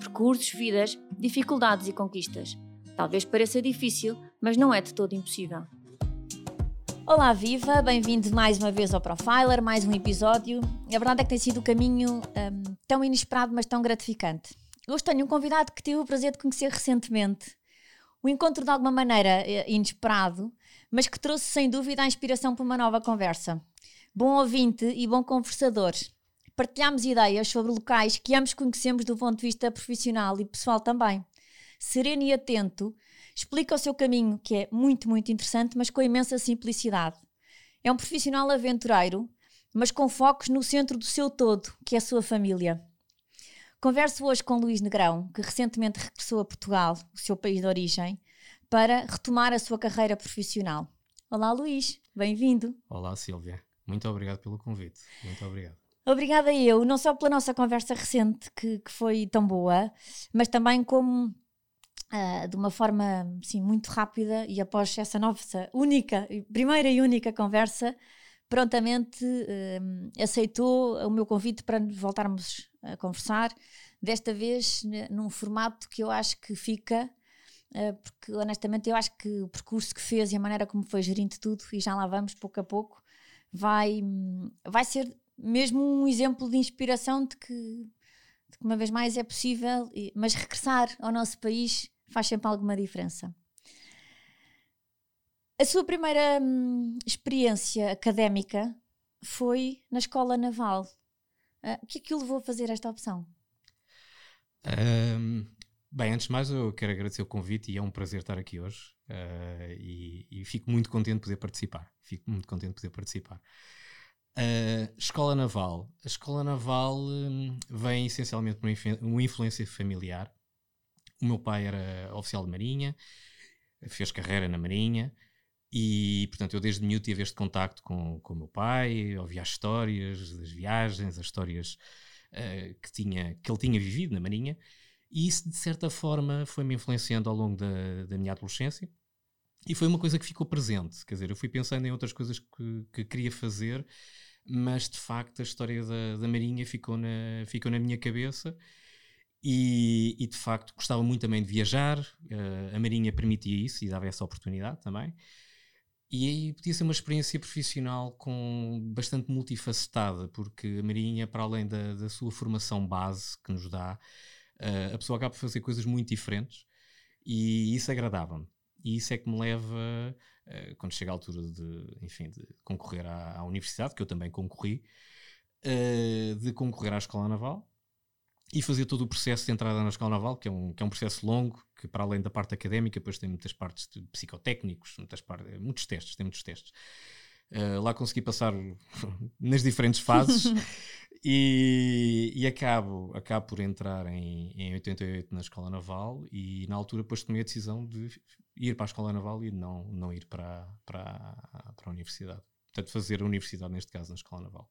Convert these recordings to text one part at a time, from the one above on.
Percursos, vidas, dificuldades e conquistas. Talvez pareça difícil, mas não é de todo impossível. Olá, viva! Bem-vindo mais uma vez ao Profiler, mais um episódio. A verdade é que tem sido um caminho um, tão inesperado, mas tão gratificante. Hoje tenho um convidado que tive o prazer de conhecer recentemente. O encontro, de alguma maneira, é inesperado, mas que trouxe sem dúvida a inspiração para uma nova conversa. Bom ouvinte e bom conversador partilhamos ideias sobre locais que ambos conhecemos do ponto de vista profissional e pessoal também. Sereno e atento, explica o seu caminho, que é muito, muito interessante, mas com imensa simplicidade. É um profissional aventureiro, mas com focos no centro do seu todo, que é a sua família. Converso hoje com Luís Negrão, que recentemente regressou a Portugal, o seu país de origem, para retomar a sua carreira profissional. Olá, Luís, bem-vindo. Olá, Silvia. Muito obrigado pelo convite. Muito obrigado. Obrigada eu, não só pela nossa conversa recente, que, que foi tão boa, mas também como uh, de uma forma assim, muito rápida e após essa nossa única, primeira e única conversa, prontamente uh, aceitou o meu convite para voltarmos a conversar, desta vez num formato que eu acho que fica, uh, porque honestamente eu acho que o percurso que fez e a maneira como foi gerindo tudo, e já lá vamos pouco a pouco, vai, vai ser mesmo um exemplo de inspiração de que, de que uma vez mais é possível, mas regressar ao nosso país faz sempre alguma diferença. A sua primeira hum, experiência académica foi na escola naval. Uh, o que é que o levou a fazer esta opção? Um, bem, antes de mais eu quero agradecer o convite e é um prazer estar aqui hoje uh, e, e, fico muito contente de poder participar. Fico muito contente de poder participar. Uh, escola Naval. A Escola Naval um, vem essencialmente por uma influência familiar. O meu pai era oficial de Marinha, fez carreira na Marinha e, portanto, eu desde miúdo tive este contacto com, com o meu pai, ouvia as histórias das viagens, as histórias uh, que, tinha, que ele tinha vivido na Marinha e isso, de certa forma, foi-me influenciando ao longo da, da minha adolescência. E foi uma coisa que ficou presente, quer dizer, eu fui pensando em outras coisas que, que queria fazer mas de facto a história da, da Marinha ficou na, ficou na minha cabeça. E, e, de facto gostava muito também de viajar, uh, a Marinha permitia isso e dava essa oportunidade também. E aí podia ser uma experiência profissional com bastante multifacetada, porque a Marinha, para além da, da sua formação base que nos dá, uh, a pessoa acaba por fazer coisas muito diferentes e isso agradava-me. E isso é que me leva eh, quando chega a altura de, enfim, de concorrer à, à universidade, que eu também concorri, uh, de concorrer à Escola Naval e fazer todo o processo de entrada na Escola Naval, que é um, que é um processo longo, que para além da parte académica, depois tem muitas partes de psicotécnicos, muitas partes, muitos testes, tem muitos testes. Uh, lá consegui passar nas diferentes fases e, e, acabo, acabo por entrar em, em 88 na Escola Naval e na altura depois tomei a decisão de ir para a Escola Naval e não, não ir para, para, para a universidade. Portanto, fazer a universidade, neste caso, na Escola Naval.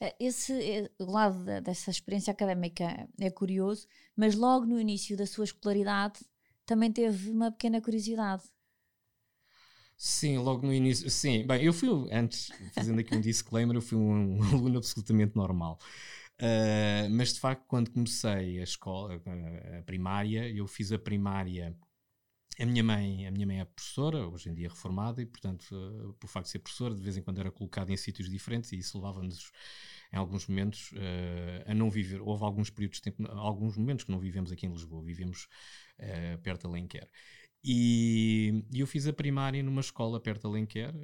Eh, esse eh, lado dessa experiência académica é curioso, mas logo no início da sua escolaridade também teve uma pequena curiosidade. Sim, logo no início. Sim, bem, eu fui, antes, fazendo aqui um disclaimer, eu fui um, aluno absolutamente normal. Uh, mas de facto, quando comecei a escola, a primária, eu fiz a primária a minha mãe, a minha mãe é professora, hoje em dia reformada, e portanto, uh, por facto de ser professora, de vez em quando era colocada em sítios diferentes e isso levava-nos em alguns momentos uh, a não viver. Houve alguns períodos de tempo, alguns momentos que não vivemos aqui em Lisboa, vivemos uh, perto de Alenquer. E, e, eu fiz a primária numa escola perto de Alenquer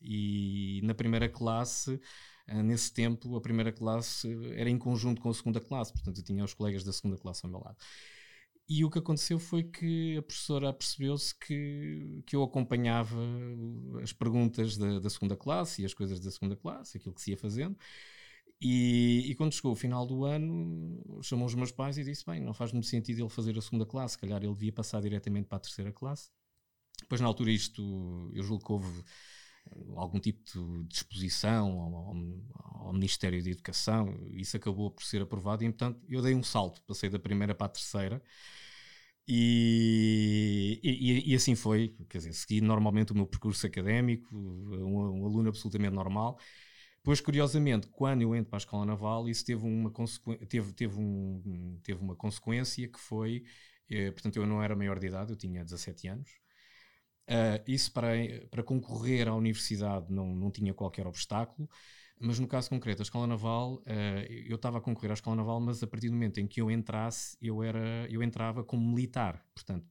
e na primeira classe nesse tempo, a primeira classe era em conjunto com a segunda classe, portanto eu tinha os colegas da segunda classe ao meu lado. E o que aconteceu foi que a professora percebeu-se que, que eu acompanhava as perguntas da, da, segunda classe e as coisas da segunda classe, aquilo que se ia fazendo, E, e, quando chegou o final do ano, chamou os meus pais e disse: Bem, não faz muito sentido ele fazer a segunda classe, se calhar ele devia passar diretamente para a terceira classe. Depois, na altura, isto eu julgo que houve algum tipo de disposição ao, ao, ao, Ministério da Educação, isso acabou por ser aprovado e, portanto, eu dei um salto, passei da primeira para a terceira. E, e, e, assim foi, quer dizer, segui normalmente o meu percurso académico, um, um aluno absolutamente normal. Depois, curiosamente, quando eu entro para a Escola Naval, isso teve uma, teve, teve um, teve uma consequência que foi, eh, portanto, eu não era maior de idade, eu tinha 17 anos, Uh, isso para, para concorrer à universidade não, não tinha qualquer obstáculo, mas no caso concreto, a Escola Naval, uh, eu estava a concorrer à Escola Naval, mas a partir do momento em que eu entrasse, eu, era, eu entrava como militar. Portanto,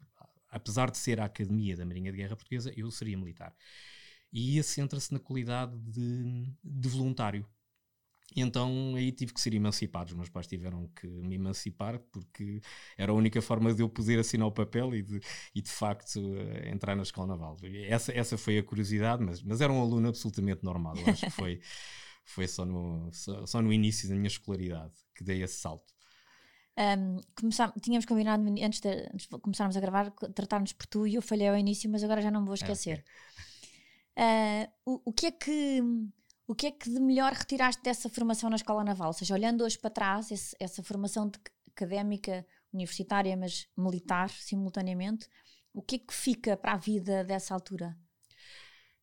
apesar de ser a Academia da Marinha de Guerra Portuguesa, eu seria militar. E isso entra-se na qualidade de, de voluntário. E então aí tive que ser emancipado. Os meus pais tiveram que me emancipar porque era a única forma de eu poder assinar o papel e de, e de facto uh, entrar na escola naval. Essa, essa foi a curiosidade, mas, mas era um aluno absolutamente normal. Eu acho que foi, foi só, no, só, só no início da minha escolaridade que dei esse salto. Um, tínhamos combinado antes de, antes de, começarmos a gravar tratar-nos por tu e eu falhei ao início, mas agora já não me vou é, esquecer. É, Uh, o, o que é que o que é que de melhor retiraste dessa formação na Escola Naval? Ou seja, olhando hoje para trás, esse, essa formação académica, universitária, mas militar simultaneamente, o que é que fica para a vida dessa altura?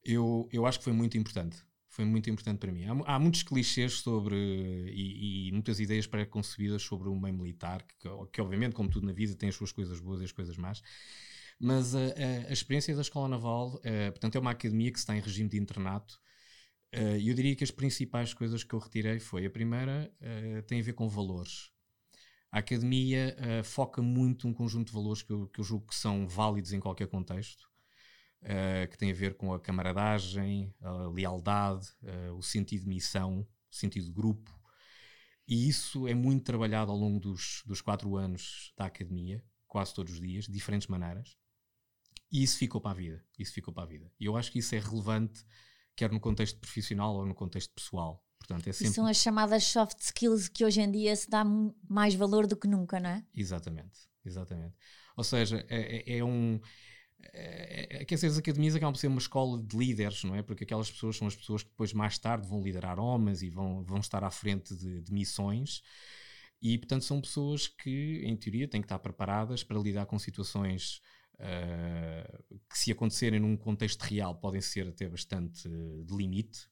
Eu, eu acho que foi muito importante. Foi muito importante para mim. Há, há muitos clichês sobre e, e muitas ideias pré-concebidas sobre o meio militar, que, que, obviamente, como tudo na vida, tem as suas coisas boas e as coisas más. Mas a, a, a experiência da Escola Naval, uh, portanto, é uma academia que está em regime de internato, Uh, eu diria que as principais coisas que eu retirei foi a primeira uh, tem a ver com valores. A academia uh, foca muito um conjunto de valores que eu, que eu julgo que são válidos em qualquer contexto, que tem a ver com a camaradagem, a lealdade, o sentido de missão, o sentido de grupo. E isso é muito trabalhado ao longo dos, dos quatro anos da academia, quase todos os dias, de diferentes maneiras. E isso ficou para a vida. Isso ficou para a vida. E eu acho que isso é relevante quer no contexto profissional ou no contexto pessoal. Portanto, é sempre... São as chamadas soft skills que hoje em dia se dá mais valor do que nunca, não é? Exatamente, exatamente. Ou seja, é, é, é um. É, é, quer dizer, as academias acabam por ser uma escola de líderes, não é? Porque aquelas pessoas são as pessoas que depois, mais tarde, vão liderar homens e vão, vão estar à frente de, de missões. E, portanto, são pessoas que, em teoria, têm que estar preparadas para lidar com situações uh, que, se acontecerem num contexto real, podem ser até bastante de limite.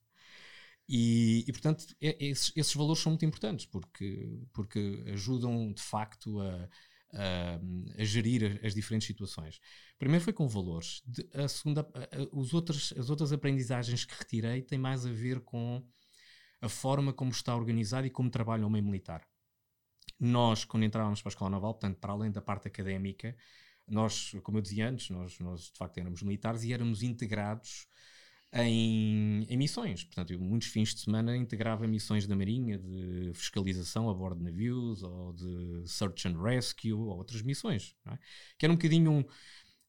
E, e portanto, esses, esses, valores são muito importantes porque, porque ajudam de facto a, a, a gerir as diferentes situações. Primeiro foi com valores. De, a segunda, os outros, as outras aprendizagens que retirei têm mais a ver com a forma como está organizado e como trabalha o meio militar. Nós, quando entrávamos para a Escola Naval, portanto, para além da parte académica, nós, como eu dizia antes, nós, nós de facto éramos militares e éramos integrados em, em, missões. Portanto, eu, muitos fins de semana integrava missões da Marinha de fiscalização a bordo de navios ou de search and rescue ou outras missões. É? Que era um bocadinho um.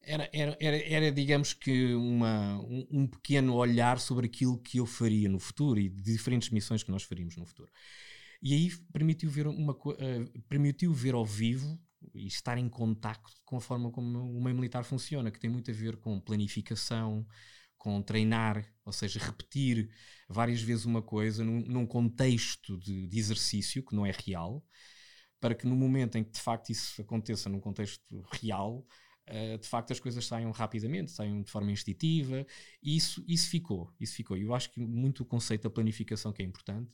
Era, era, era, era digamos que, uma, um, um, pequeno olhar sobre aquilo que eu faria no futuro e de diferentes missões que nós faríamos no futuro. E aí permitiu ver, uma, uh, permitiu ver ao vivo e estar em contacto com a forma como o meio militar funciona, que tem muito a ver com planificação, com treinar, ou seja, repetir várias vezes uma coisa num, num contexto de, de, exercício que não é real, para que no momento em que de facto isso aconteça num contexto real, uh, de facto as coisas saiam rapidamente, saiam de forma instintiva, e isso, isso ficou, isso ficou. E eu acho que muito o conceito da planificação que é importante.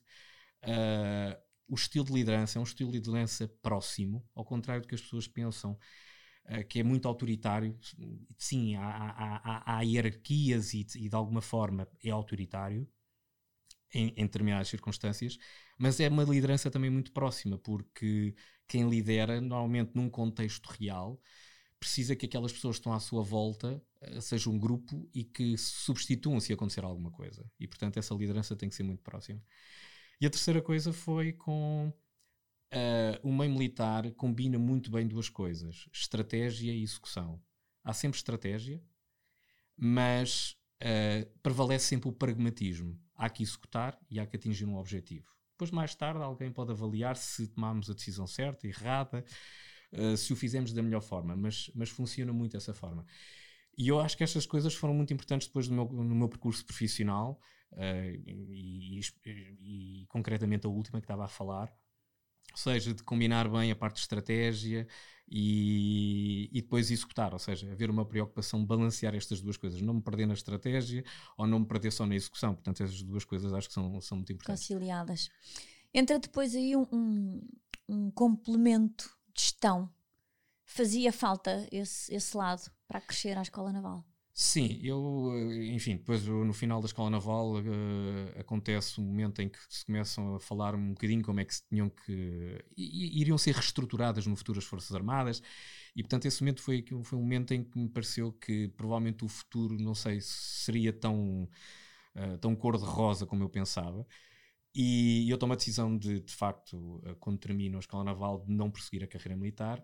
Uh, o estilo de liderança é um estilo de liderança próximo, ao contrário do que as pessoas pensam, uh, que é muito autoritário. Sim, há, há, há, há hierarquias e, e, de alguma forma é autoritário em, em, determinadas circunstâncias, mas é uma liderança também muito próxima, porque quem lidera, normalmente num contexto real, precisa que aquelas pessoas que estão à sua volta uh, sejam um grupo e que substituam se acontecer alguma coisa. E portanto, essa liderança tem que ser muito próxima. E a terceira coisa foi com uh, o meio militar combina muito bem duas coisas: estratégia e execução. Há sempre estratégia, mas uh, prevalece sempre o pragmatismo. Há que executar e há que atingir um objetivo. Depois, mais tarde, alguém pode avaliar se tomámos a decisão certa, errada, uh, se o fizemos da melhor forma, mas, mas funciona muito dessa forma. E eu acho que estas coisas foram muito importantes depois meu, no meu percurso profissional e, e, e, concretamente a última que estava a falar, ou seja, de combinar bem a parte de estratégia e, e, depois executar, ou seja, haver uma preocupação balancear estas duas coisas, não me perder na estratégia ou não me perder só na execução. Portanto, essas duas coisas acho que são, são muito importantes. Conciliadas. Entra depois aí um, um, um complemento de gestão. Fazia falta esse, esse lado para crescer à Escola Naval? Sim, eu, eh, enfim, depois no final da escola naval uh, acontece um momento em que se começam a falar um bocadinho como é que se tinham que. iriam ser reestruturadas no futuro as Forças Armadas, e portanto esse momento foi, foi um momento em que me pareceu que provavelmente o futuro, não sei se seria tão, uh, tão cor-de-rosa como eu pensava. E eu tomo a decisão de, de facto, quando termino a escola naval, de não prosseguir a carreira militar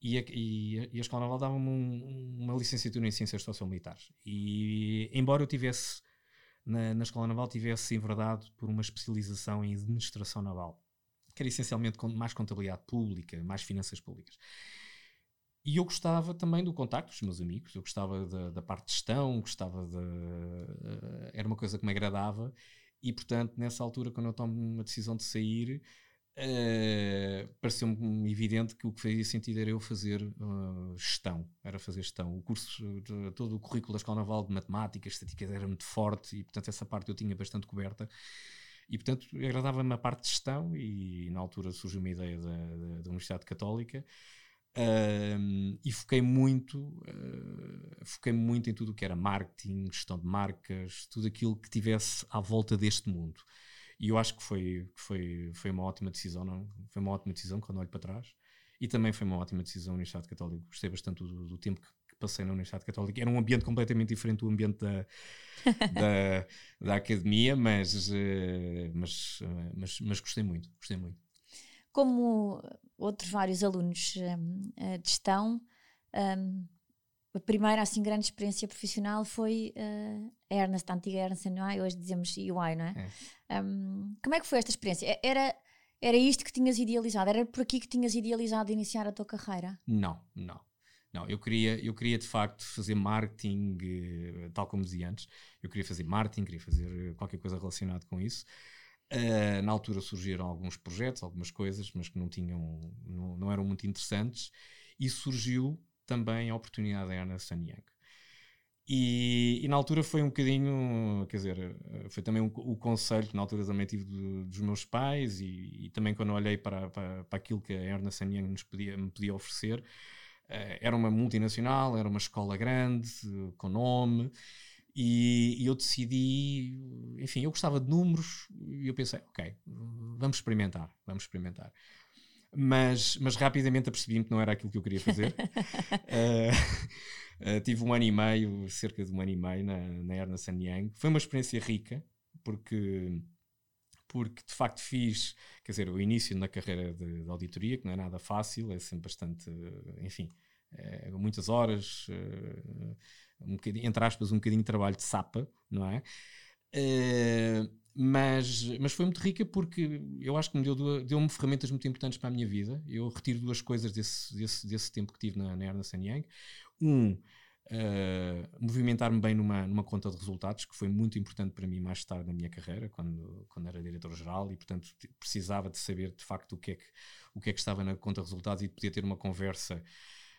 e a, e, a Escola Naval dava-me um, uma licenciatura em Ciências Sociomilitares. E embora eu tivesse, na, na Escola Naval, tivesse enverdado por uma especialização em Administração Naval, que era essencialmente mais contabilidade pública, mais finanças públicas. E eu gostava também do contacto dos meus amigos, eu gostava da, da parte de gestão, gostava de. Uh, era uma coisa que me agradava, e portanto, nessa altura, quando eu tomo uma decisão de sair, Uh, pareceu-me evidente que o que fazia sentido era eu fazer uh, gestão, era fazer gestão. O curso, todo o currículo da Escola Naval de Matemática, Estatística era muito forte e, portanto, essa parte eu tinha bastante coberta. E, portanto, agradava-me a parte de gestão e, na altura, surgiu uma ideia da, da, da Universidade Católica uh, e foquei muito, foquei muito em tudo o que era marketing, gestão de marcas, tudo aquilo que tivesse à volta deste mundo. E eu acho que foi, foi, foi uma ótima decisão, não? Foi uma ótima decisão quando olho para trás. E também foi uma ótima decisão na Universidade Católica. Gostei bastante do, do tempo que, que, passei na Universidade Católica. Era um ambiente completamente diferente do ambiente da, da, da, academia, mas, eh, mas, eh, mas, mas gostei muito. Gostei muito. Como outros vários alunos um, de gestão, um, a primeira assim grande experiência profissional foi uh, a Ernest, a antiga Ernest hoje dizemos UI, não é? é. Um, como é que foi esta experiência? Era, era isto que tinhas idealizado? Era por aqui que tinhas idealizado iniciar a tua carreira? Não, não. Não, eu queria, eu queria de facto fazer marketing, eh, tal como dizia antes. Eu queria fazer marketing, queria fazer qualquer coisa relacionada com isso. Uh, na altura surgiram alguns projetos, algumas coisas, mas que não tinham, não, não eram muito interessantes. E surgiu também a oportunidade da Ernest Young. E, e, na altura foi um bocadinho, quer dizer, foi também um, o conselho que na altura também tive do, dos meus pais e, e, também quando olhei para, para, para aquilo que a Ernest Young nos podia, me podia oferecer, uh, era uma multinacional, era uma escola grande, com nome, e, e, eu decidi, enfim, eu gostava de números e eu pensei, ok, vamos experimentar, vamos experimentar mas, mas rapidamente apercebi-me que não era aquilo que eu queria fazer. uh, uh, tive um ano e meio, cerca de um ano e meio, na, na Ernest Young. Foi uma experiência rica, porque, porque de facto fiz, quer dizer, o início na carreira de, de auditoria, que não é nada fácil, é sempre bastante, enfim, é, muitas horas, uh, um entre aspas, um bocadinho de trabalho de sapa, não é? Uh, mas, mas foi muito rica porque eu acho que me deu, deu-me ferramentas muito importantes para a minha vida. Eu retiro duas coisas desse, desse, desse tempo que tive na, na Ernst Young. Um, uh, movimentar-me bem numa, numa conta de resultados, que foi muito importante para mim mais tarde na minha carreira, quando, quando era diretor-geral, e portanto precisava de saber de facto o que é que, o que, é que estava na conta de resultados e poder ter uma conversa,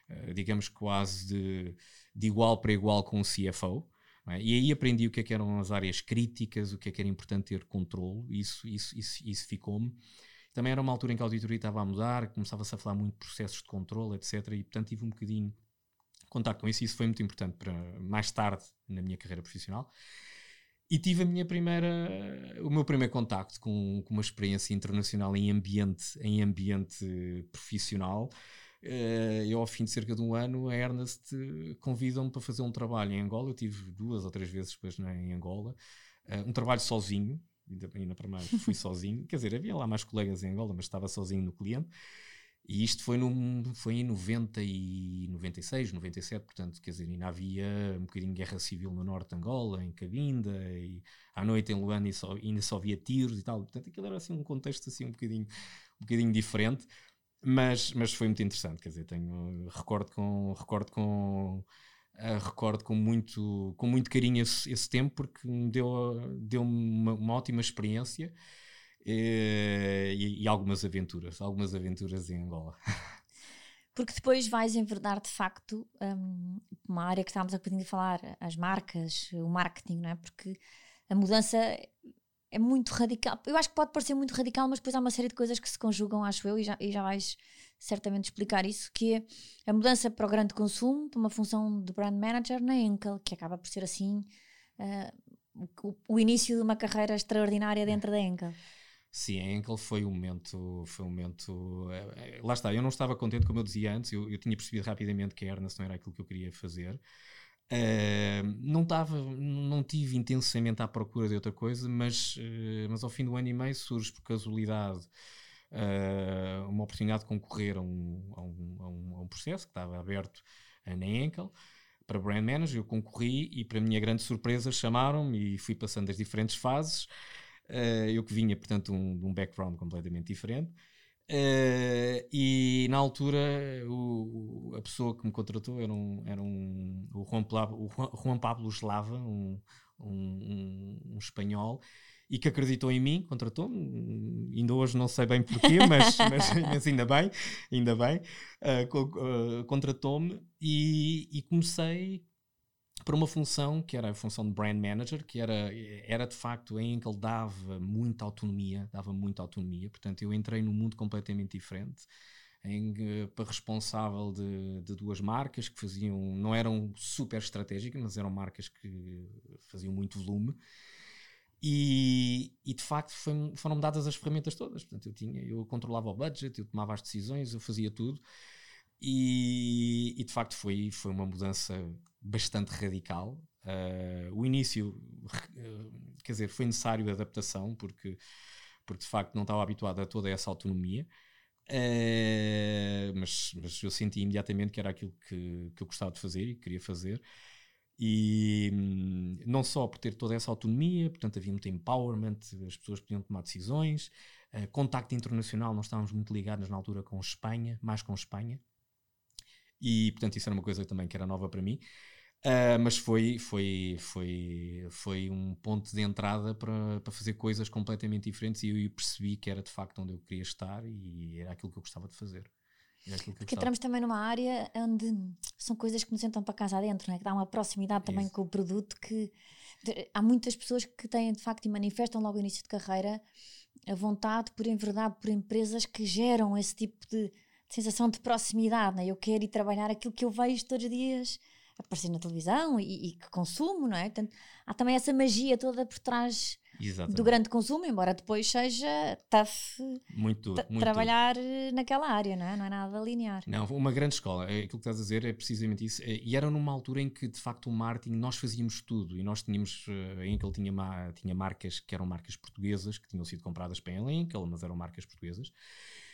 uh, digamos quase de, de igual para igual com o CFO. É? E aí aprendi o que, é que eram as áreas críticas, o que é que era importante ter controle, isso, isso, isso, isso ficou-me. Também era uma altura em que a auditoria estava a mudar, começava-se a falar muito de processos de controle, etc. E portanto tive um bocadinho contato com isso, e isso foi muito importante para mais tarde na minha carreira profissional. E tive a minha primeira, o meu primeiro contacto com, com uma experiência internacional em ambiente, em ambiente profissional. Eu, ao fim de cerca de um ano, a Ernest convidam-me para fazer um trabalho em Angola. Eu tive duas ou três vezes depois né, em Angola. Uh, um trabalho sozinho, ainda, ainda para mais, fui sozinho. Quer dizer, havia lá mais colegas em Angola, mas estava sozinho no cliente. E isto foi, no, foi em 90 e 96, 97, portanto, quer dizer, ainda havia um bocadinho de guerra civil no norte de Angola, em Cabinda, e à noite em Luanda só, ainda só havia tiros e tal. Portanto, aquilo era assim um contexto assim um bocadinho, um bocadinho diferente, mas, mas foi muito interessante, quer dizer, tenho, recordo com, recordo com, uh, recordo com muito, com muito carinho esse, esse tempo, porque me deu, deu uma, uma ótima experiência, eh, e, e, algumas aventuras, algumas aventuras em Angola. Porque depois vais enverdar de facto um, uma área que estávamos a bocadinho de falar, as marcas, o marketing, não é? Porque a mudança é muito radical. Eu acho que pode parecer muito radical, mas depois há uma série de coisas que se conjugam, acho eu, e já, e já vais certamente explicar isso, que é a mudança para o grande consumo, para uma função de brand manager na Enkel, que acaba por ser assim uh, o, o, início de uma carreira extraordinária dentro da Enkel. Sim, a Enkel foi um momento, foi um momento, é, é, lá está, eu não estava contente como eu dizia antes, eu, eu tinha percebido rapidamente que a Ernest não era aquilo que eu queria fazer, uh, não estava, não tive intensamente à procura de outra coisa, mas, uh, mas ao fim do ano e meio surge por casualidade uh, uma oportunidade de concorrer a um, a um, a um, a um processo que estava aberto na Enkel, para Brand Manager, eu concorri e para minha grande surpresa chamaram-me e fui passando as diferentes fases, eu que vinha, portanto, de um background completamente diferente. Uh, e na altura o, a pessoa que me contratou era um, era um o, Juan Pablo, o Juan Pablo Slava, um, um, um, espanhol, e que acreditou em mim, contratou-me. Ainda hoje não sei bem porquê, mas, mas, mas ainda bem, ainda bem, uh, uh, contratou-me e, e comecei para uma função que era a função de brand manager, que era, era de facto em que ele dava muita autonomia, dava muita autonomia, portanto eu entrei num mundo completamente diferente, em, para responsável de, de, duas marcas que faziam, não eram super estratégicas, mas eram marcas que faziam muito volume, e, e de facto foi, foram dadas as ferramentas todas, portanto eu tinha, eu controlava o budget, eu tomava as decisões, eu fazia tudo, e, e, de facto foi, foi uma mudança bastante radical. Uh, o início, uh, quer dizer, foi necessário adaptação, porque, porque de facto não estava habituado a toda essa autonomia. Uh, mas, mas eu senti imediatamente que era aquilo que, que eu gostava de fazer e que queria fazer. E hum, não só por ter toda essa autonomia, portanto havia muito empowerment, as pessoas podiam tomar decisões, contacto internacional, nós estávamos muito ligados na altura com Espanha, mais com Espanha, e portanto isso era uma coisa também que era nova para mim. Uh, mas foi, foi, foi, foi um ponto de entrada para, para fazer coisas completamente diferentes e eu percebi que era de facto onde eu queria estar e era aquilo que eu gostava de fazer. Porque entramos também numa área onde são coisas que nos entram para casa adentro, não é? que dá uma proximidade também Isso. com o produto que há muitas pessoas que têm de facto e manifestam logo no início de carreira a vontade por enverdar por empresas que geram esse tipo de sensação de proximidade, né? eu quero ir trabalhar aquilo que eu vejo todos os dias aparecer na televisão e, e que consumo, não é? Portanto, há também essa magia toda por trás Exatamente. do grande consumo, embora depois seja tough muito, muito trabalhar naquela área, não é? Não é nada linear. Não, uma grande escola, é, aquilo que estás a dizer é precisamente isso. É, e era numa altura em que, de facto, o marketing, nós fazíamos tudo e nós tínhamos, eh, em que ele tinha, tinha marcas que eram marcas portuguesas, que tinham sido compradas para a Enkel, mas eram marcas portuguesas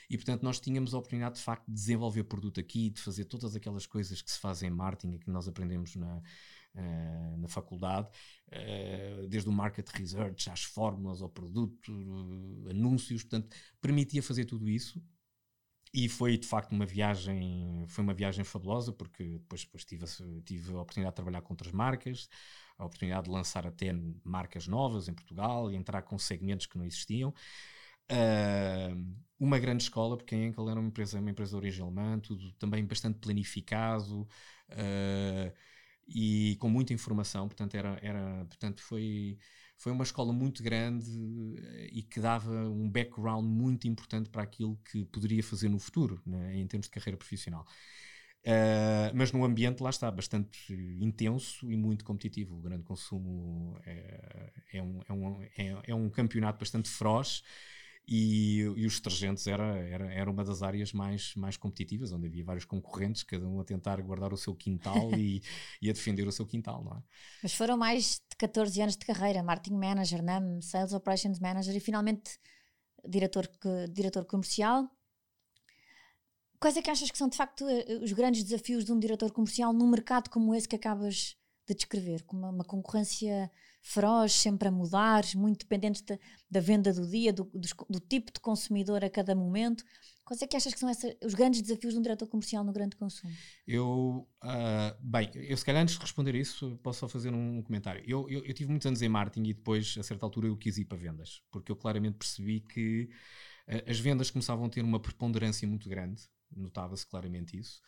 e portanto nós tínhamos a oportunidade de facto de desenvolver produto aqui, de fazer todas aquelas coisas que se fazem em marketing que nós aprendemos na, uh, na faculdade, uh, desde o market research às fórmulas ao produto, uh, anúncios, portanto permitia fazer tudo isso. E foi de facto uma viagem foi uma viagem fabulosa porque depois, depois tive, tive a oportunidade de trabalhar com outras marcas a oportunidade de lançar até marcas novas em Portugal e entrar com segmentos que não existiam Uh, uma grande escola, porque a Enkel era uma empresa, uma empresa de origem alemã, tudo também bastante planificado uh, e com muita informação, portanto, era, era, portanto foi, foi uma escola muito grande e que dava um background muito importante para aquilo que poderia fazer no futuro, né, em termos de carreira profissional. Uh, mas num ambiente, lá está, bastante intenso e muito competitivo. O grande consumo é, é, um, é, um, é, é um campeonato bastante feroz e, e, os detergentes era, era, era uma das áreas mais, mais competitivas, onde havia vários concorrentes, cada um a tentar guardar o seu quintal e, e, a defender o seu quintal, não é? Mas foram mais de 14 anos de carreira, marketing manager, NAM, sales operations manager e finalmente diretor, diretor comercial. Quais é que achas que são de facto eh, os grandes desafios de um diretor comercial num mercado como esse que acabas de descrever? Com uma, uma concorrência feroz, sempre a mudar, muito dependente da, da venda do dia, do, do, do, tipo de consumidor a cada momento. Quais é que achas que são os grandes desafios de um diretor comercial no grande consumo? Eu, uh, bem, eu se calhar antes de responder isso, posso só fazer um comentário. Eu, eu, eu, tive muitos anos em marketing e depois, a certa altura, eu quis ir para vendas, porque eu claramente percebi que uh, as vendas começavam a ter uma preponderância muito grande notava-se claramente isso.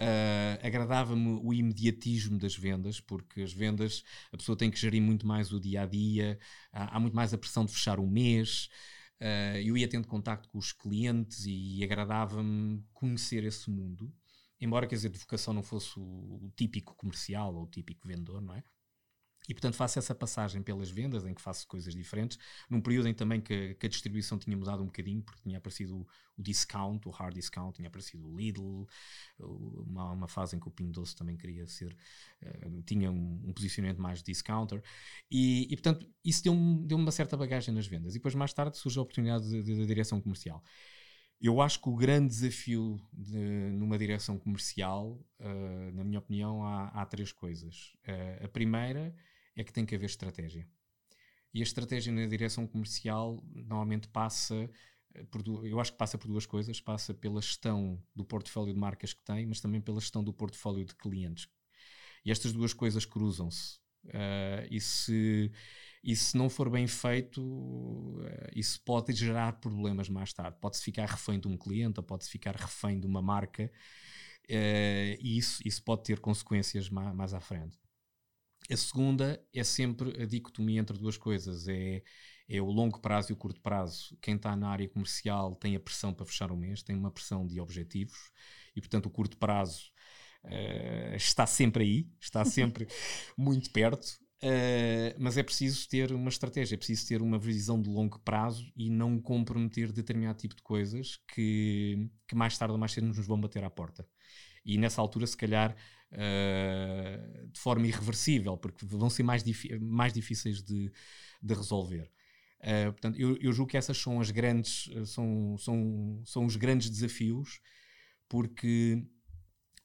Uh, agradava-me o imediatismo das vendas, porque as vendas a pessoa tem que gerir muito mais o dia a dia, há, muito mais a pressão de fechar um mês. Uh, eu ia tendo contacto com os clientes e agradava-me conhecer esse mundo, embora quer dizer, de vocação não fosse o, o típico comercial ou o típico vendedor, não é? E, portanto, faço essa passagem pelas vendas, em que faço coisas diferentes, num período em também que, que a distribuição tinha mudado um bocadinho, porque tinha aparecido o, o discount, o hard discount, tinha aparecido o Lidl, uma, uma fase em que o Pingo Doce também queria ser, uh, tinha um, um, posicionamento mais discounter, e, e portanto, isso deu-me deu uma certa bagagem nas vendas. E depois, mais tarde, surge a oportunidade da direção comercial. Eu acho que o grande desafio de, numa direção comercial, uh, na minha opinião, há, há três coisas. Uh, a primeira é que tem que haver estratégia. E a estratégia na direção comercial normalmente passa eh, por, eu acho que passa por duas coisas, passa pela gestão do portfólio de marcas que tem, mas também pela gestão do portfólio de clientes. E estas duas coisas cruzam-se. Uh, e, se, e se não for bem feito, uh, isso pode gerar problemas mais tarde. Pode-se ficar refém de um cliente, ou pode-se ficar refém de uma marca, uh, e isso, isso pode ter consequências mais, mais à frente. A segunda é sempre a dicotomia entre duas coisas: é, é o longo prazo e o curto prazo. Quem está na área comercial tem a pressão para fechar o mês, tem uma pressão de objetivos, e portanto o curto prazo uh, está sempre aí, está sempre muito perto. Uh, mas é preciso ter uma estratégia, é preciso ter uma visão de longo prazo e não comprometer determinado tipo de coisas que, que mais tarde ou mais cedo nos vão bater à porta. E nessa altura, se calhar, uh, de forma irreversível, porque vão ser mais, mais difíceis de, de resolver. Uh, portanto, eu, eu, julgo que essas são as grandes, são, são, são os grandes desafios, porque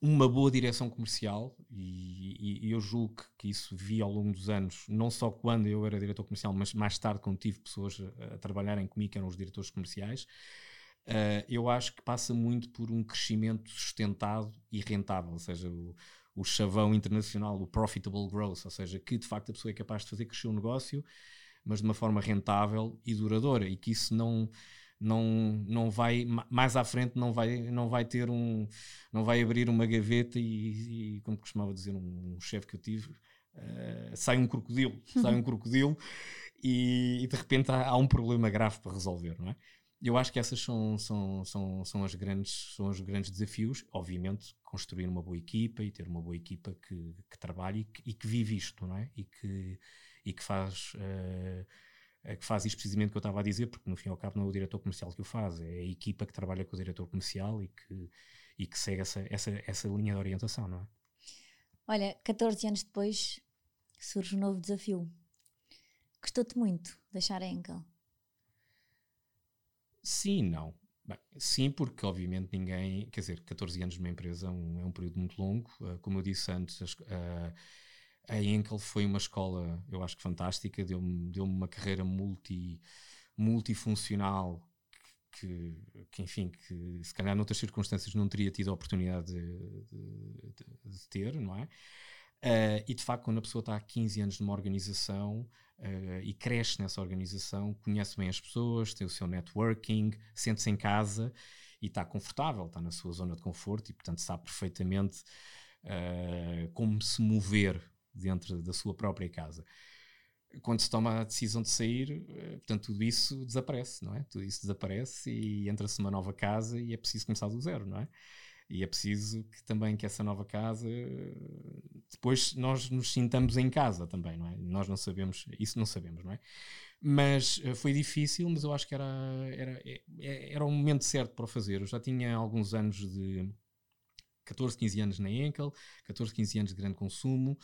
uma boa direção comercial, e, e, eu julgo que isso vi ao longo dos anos, não só quando eu era diretor comercial, mas mais tarde quando tive pessoas a, a trabalharem comigo, que eram os diretores comerciais, Uh, eu acho que passa muito por um crescimento sustentado e rentável, ou seja, o, o chavão internacional, o profitable growth, ou seja, que de facto a pessoa é capaz de fazer crescer o negócio, mas de uma forma rentável e duradoura, e que isso não não não vai mais à frente não vai não vai ter um não vai abrir uma gaveta e, e como costumava dizer um, um chefe que eu tive uh, sai um crocodilo sai um crocodilo e, e de repente há, há, um problema grave para resolver não é eu acho que essas são, são, são, são, as grandes, são os grandes desafios. Obviamente, construir uma boa equipa e ter uma boa equipa que, que trabalhe e que, e que vive isto, não é? E que, e que faz. Uh, que faz isto precisamente que eu estava a dizer, porque no fim e ao cabo não é o diretor comercial que o faz, é a equipa que trabalha com o diretor comercial e que, e que segue essa, essa, essa linha de orientação, não é? Olha, 14 anos depois surge um novo desafio. Gostou-te muito deixar a Enkel? Sim, não. Bem, sim, porque obviamente ninguém, quer dizer, 14 anos numa empresa é um, é um período muito longo. Uh, como eu disse antes, uh, a Enkel foi uma escola, eu acho que fantástica, deu-me deu uma carreira multi, multifuncional que, que, enfim, que se calhar noutras circunstâncias não teria tido a oportunidade de, de, de, de ter, não é? Uh, e de facto, quando a pessoa está há 15 anos numa organização, uh, e cresce nessa organização, conhece bem as pessoas, tem o seu networking, sente-se em casa e está confortável, está na sua zona de conforto e, portanto, sabe perfeitamente uh, como se mover dentro da sua própria casa. Quando se toma a decisão de sair, uh, portanto, tudo isso desaparece, não é? Tudo isso desaparece e entra-se numa nova casa e é preciso começar do zero, não é? E é preciso que também que essa nova casa depois nós nos sintamos em casa também, não é? Nós não sabemos, isso não sabemos, não é? Mas eh, foi difícil, mas eu acho que era, era, é, é, era o momento certo para o fazer. Eu já tinha alguns anos de 14, 15 anos na Enkel, 14, 15 anos de grande consumo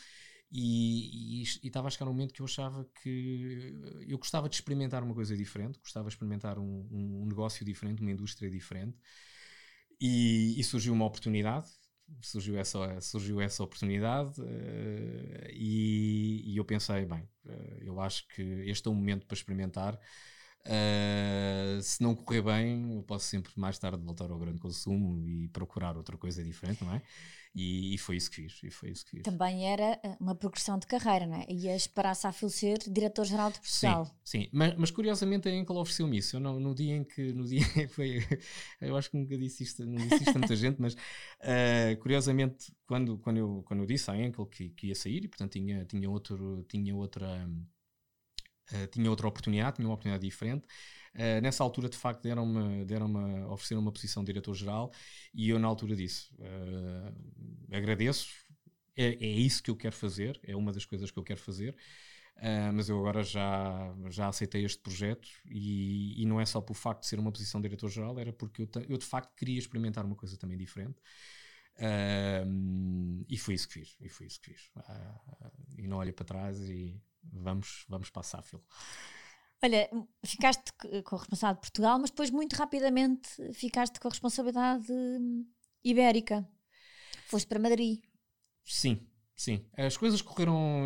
e, estava a chegar um momento que eu achava que eu gostava de experimentar uma coisa diferente, gostava de experimentar um, um negócio diferente, uma indústria diferente E, e surgiu uma oportunidade, surgiu essa, surgiu essa oportunidade uh, e, e, eu pensei, bem, uh, eu acho que este é o momento para experimentar. Uh, se não correr bem, eu posso sempre mais tarde voltar ao grande consumo e procurar outra coisa diferente, não é? E, e, foi isso que fiz, e foi isso que fiz. Também era eh, uma progressão de carreira, não é? Ias para a Safil ser diretor-geral de Portugal. Sim, sim. Mas, mas curiosamente a Enkel ofereceu-me isso. Eu não, no dia em que, no dia foi, eu acho que nunca disse isto, não disse isto a muita gente, mas uh, curiosamente quando, quando, eu, quando eu disse à Enkel que, que ia sair e portanto tinha, tinha, outro, tinha outra... Uh, tinha outra oportunidade, tinha uma oportunidade diferente. Uh, nessa altura, de facto, deram-me deram ofereceram uma posição de diretor-geral e eu, na altura, disse: uh, agradeço, é, é, isso que eu quero fazer, é uma das coisas que eu quero fazer. Mas eu agora já, já aceitei este projeto e, e, não é só por facto de ser uma posição de diretor-geral, era porque eu, eu, de facto queria experimentar uma coisa também diferente. E foi isso que fiz, e foi isso que fiz. Uh, e não olho para trás e vamos, vamos para a Sáfil. Olha, ficaste com a responsabilidade de Portugal, mas depois muito rapidamente ficaste com a responsabilidade ibérica. Foste para Madrid. Sim, sim. As coisas correram,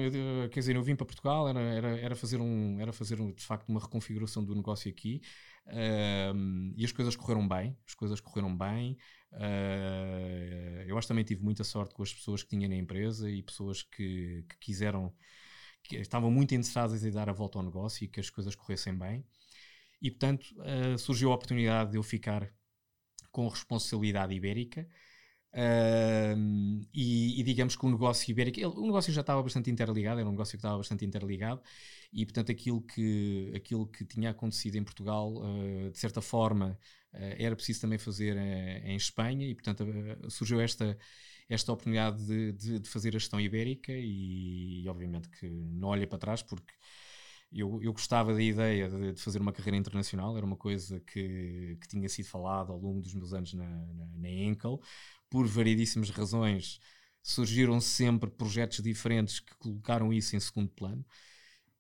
quer dizer, eu vim para Portugal, era, era, era fazer, um, era fazer um, de facto uma reconfiguração do negócio aqui e as coisas correram bem, as coisas correram bem. Uh, eu acho que também tive muita sorte com as pessoas que tinha na empresa e pessoas que, que quiseram que estavam muito interessadas em dar a volta ao negócio e que as coisas corressem bem. E, portanto, uh, surgiu a oportunidade de eu ficar com responsabilidade ibérica. Uh, e, e, digamos que o negócio ibérico, ele, o negócio já estava bastante interligado, era um negócio que estava bastante interligado, e portanto aquilo que, aquilo que tinha acontecido em Portugal, uh, de certa forma, uh, era preciso também fazer em Espanha, e portanto surgiu esta, esta oportunidade de, de, de fazer a gestão ibérica e, e, obviamente que não olha para trás porque eu, eu gostava da ideia de, de, fazer uma carreira internacional, era uma coisa que, que tinha sido falada ao longo dos meus anos na, na, na Enkel, por variedíssimas razões surgiram sempre projetos diferentes que colocaram isso em segundo plano.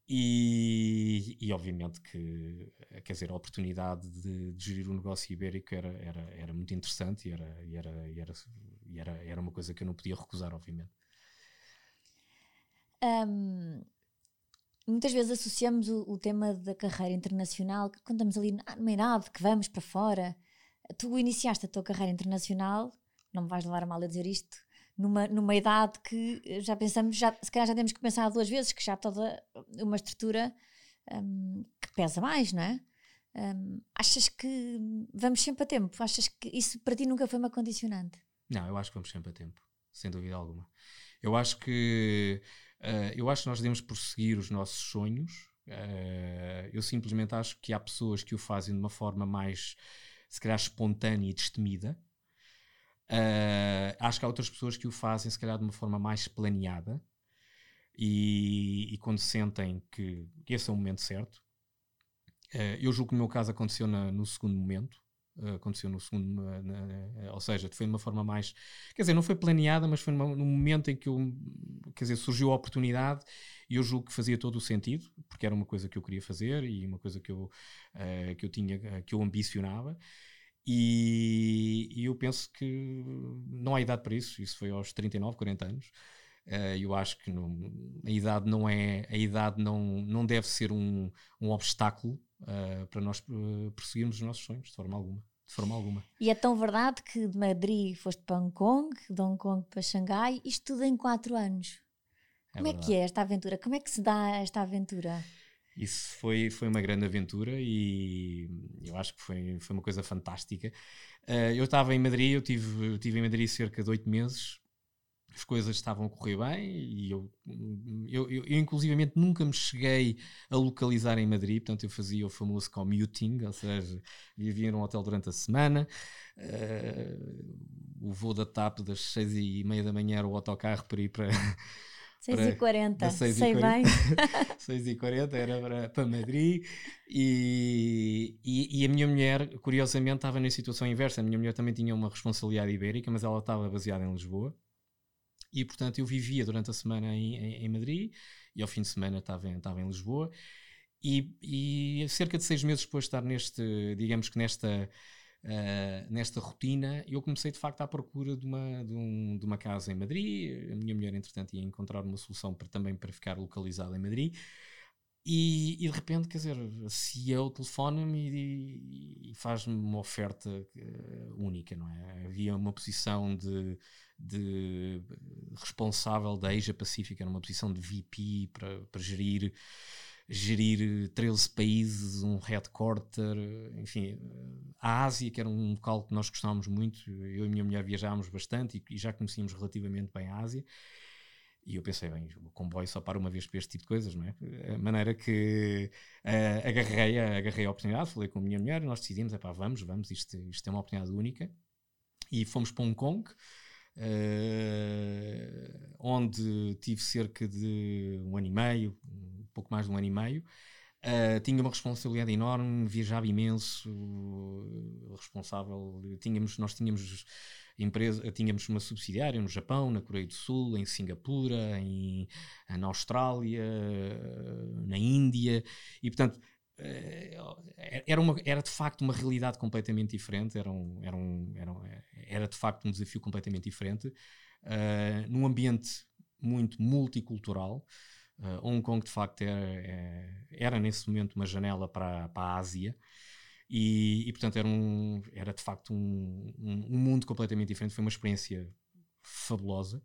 E, e, obviamente que, quer dizer, a oportunidade de, de, gerir o negócio ibérico era, era, era muito interessante e era, e era, e era, e era, era uma coisa que eu não podia recusar, obviamente. Um, muitas vezes associamos o, o, tema da carreira internacional, quando estamos ali numa idade que vamos para fora. Tu iniciaste a tua carreira internacional, não me vais levar a mal a dizer isto, numa, numa idade que já pensamos, já, se calhar já temos que pensar duas vezes, que já toda uma estrutura um, que pesa mais, não é? Um, achas que vamos sempre a tempo? Achas que isso para ti nunca foi uma condicionante? Não, eu acho que vamos sempre a tempo, sem dúvida alguma. Eu acho que uh, eu acho que nós devemos prosseguir os nossos sonhos. Uh, eu simplesmente acho que há pessoas que o fazem de uma forma mais, se calhar, espontânea e destemida. Uh, acho que há outras pessoas que o fazem, se calhar, de uma forma mais planeada e, e quando sentem que, esse é o momento certo. Uh, eu julgo que no meu caso aconteceu na, no segundo momento. Uh, aconteceu no segundo, na, na, ou seja, foi de uma forma mais, quer dizer, não foi planeada, mas foi numa, num momento em que eu, quer dizer, surgiu a oportunidade e eu julgo que fazia todo o sentido, porque era uma coisa que eu queria fazer e uma coisa que eu, que eu tinha, que eu ambicionava. E, e, eu penso que não há idade para isso, isso foi aos 39, 40 anos. Uh, eu acho que não, a idade não é a idade não, não deve ser um, um obstáculo uh, para nós uh, perseguirmos os nossos sonhos, de forma alguma. De forma alguma. E é tão verdade que de Madrid foste para Hong Kong, de Hong Kong para Xangai, isto tudo em 4 anos. É Como verdade. é que é esta aventura? Como é que se dá esta aventura? Isso foi, foi uma grande aventura e eu acho que foi, foi uma coisa fantástica. Uh, eu estava em Madrid, eu tive, tive em Madrid cerca de oito meses, as coisas estavam a correr bem e eu, eu, eu, eu, inclusivamente nunca me cheguei a localizar em Madrid, portanto eu fazia o famoso commuting, ou seja, vivia num hotel durante a semana, uh, o voo da TAP das seis e meia da manhã era o autocarro para ir para 6h40, sei bem. 6h40 era para, para Madrid e, e, e, a minha mulher, curiosamente, estava na situação inversa. A minha mulher também tinha uma responsabilidade ibérica, mas ela estava baseada em Lisboa e, portanto, eu vivia durante a semana em, em, em Madrid e ao fim de semana estava em, estava em Lisboa. E, e cerca de seis meses depois de estar neste, digamos que nesta uh, nesta rotina, eu comecei de facto à procura de uma, de, um, de uma casa em Madrid. A minha mulher, entretanto, ia encontrar uma solução para, também para ficar localizada em Madrid. E, e, de repente, quer dizer, a CEO telefona-me e, e faz-me uma oferta uh, única, não é? Havia uma posição de, de responsável da Asia Pacífica, numa posição de VP para, para gerir gerir 13 países, um headquarter, enfim, a Ásia, que era um local que nós gostávamos muito, eu e a minha mulher viajámos bastante e, e já conhecíamos relativamente bem a Ásia. E eu pensei, bem, o comboio só para uma vez para este tipo de coisas, não é? A maneira que uh, agarrei, agarrei a oportunidade, falei com a minha mulher, nós decidimos, é pá, vamos, vamos, isto, isto é uma oportunidade única. E fomos para Hong Kong, uh, onde tive cerca de um ano e meio, pouco mais de um ano e meio. Uh, tinha uma responsabilidade enorme, viajava imenso, responsável, tínhamos, nós tínhamos empresa, tínhamos uma subsidiária no Japão, na Coreia do Sul, em Singapura, em, na Austrália, na Índia, e portanto eh, era, uma, era de facto uma realidade completamente diferente, era, um, era, um, era, um, era de facto um desafio completamente diferente, uh, num ambiente muito multicultural. Uh, Hong Kong, de facto, era, é, era, nesse momento uma janela para, para a Ásia. E, e, portanto era, um, era de facto um, um, um, mundo completamente diferente. Foi uma experiência fabulosa.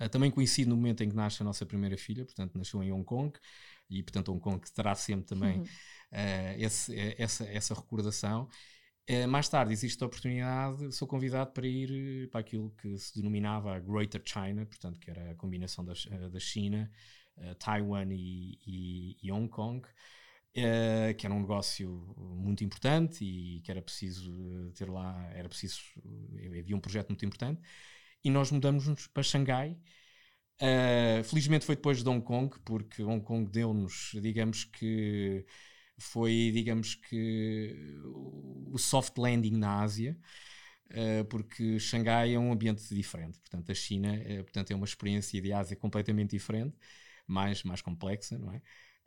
Uh, também conheci no momento em que nasce a nossa primeira filha, portanto nasceu em Hong Kong, e portanto Hong Kong terá sempre também uhum. uh, esse, essa, essa recordação. Uh, mais tarde existe a oportunidade, sou convidado para ir para aquilo que se denominava a Greater China, portanto que era a combinação da, da China, Taiwan e, e, e Hong Kong. Que era um negócio muito importante e que era preciso ter lá, era preciso, eh, havia um projeto muito importante, e nós mudamos-nos para Xangai. Felizmente foi depois de Hong Kong, porque Hong Kong deu-nos, digamos que foi, digamos que o soft landing na Ásia, uh, porque Xangai é um ambiente diferente, portanto a China, portanto é uma experiência de Ásia completamente diferente, mais, mais complexa, não é?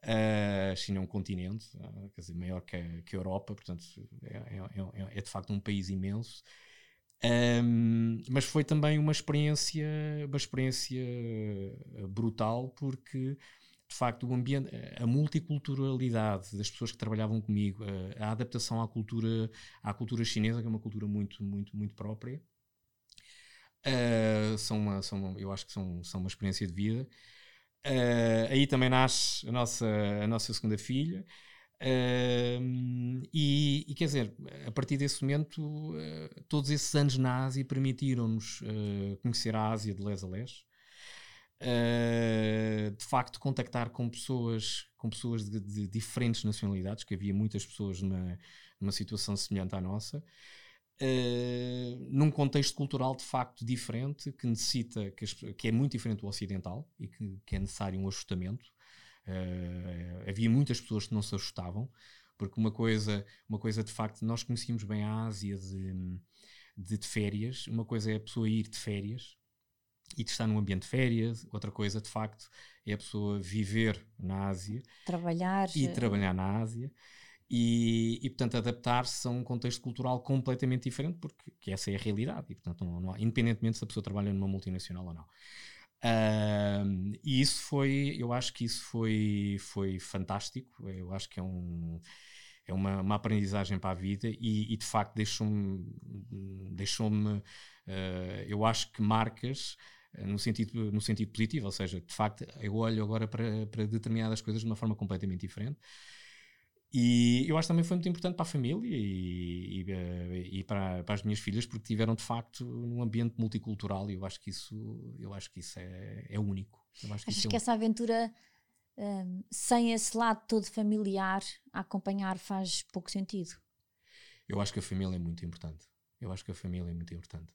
Uh, a China é um continente, uh, quer dizer, maior que a, que a Europa, portanto é, é, é, é, de facto um país imenso. Um, mas foi também uma experiência, uma experiência brutal porque de facto ambiente, a multiculturalidade das pessoas que trabalhavam comigo, a, a adaptação à cultura, à cultura chinesa, que é uma cultura muito, muito, muito própria, uh, são, uma, são uma, eu acho que são, são uma experiência de vida. Uh, aí também nasce a nossa, a nossa segunda filha. Uh, e, e, quer dizer, a partir desse momento, uh, todos esses anos na Ásia permitiram-nos uh, conhecer a Ásia de les a les. De facto, contactar com pessoas, com pessoas de, de, diferentes nacionalidades, que havia muitas pessoas numa, situação semelhante à nossa. Uh, num contexto cultural de facto diferente, que necessita, que, que é muito diferente do ocidental e que, que é necessário um ajustamento. Uh, havia muitas pessoas que não se ajustavam, porque uma coisa, uma coisa de facto, nós conhecíamos bem a Ásia de, de, de férias, uma coisa é a pessoa ir de férias e de estar num ambiente de férias, outra coisa de facto é a pessoa viver na Ásia trabalhar e trabalhar na Ásia. E, e, portanto, adaptar-se a um contexto cultural completamente diferente, porque que essa é a realidade, e, portanto, não, não, independentemente se a pessoa trabalha numa multinacional ou não. Uh, e isso foi, eu acho que isso foi, foi fantástico, eu acho que é, um, é uma, uma aprendizagem para a vida e, e de facto deixou-me, deixou-me eu acho que marcas ah, no sentido, no sentido positivo, ou seja, de facto eu olho agora para, para determinadas coisas de uma forma completamente diferente. E eu acho que também foi muito importante para a família e, e, eh, e para, para, as minhas filhas, porque tiveram de facto num ambiente multicultural e eu acho que isso, eu acho que isso é, é único. Eu acho que Achas é que essa aventura um, sem esse lado todo familiar a acompanhar faz pouco sentido? Eu acho que a família é muito importante. Eu acho que a família é muito importante.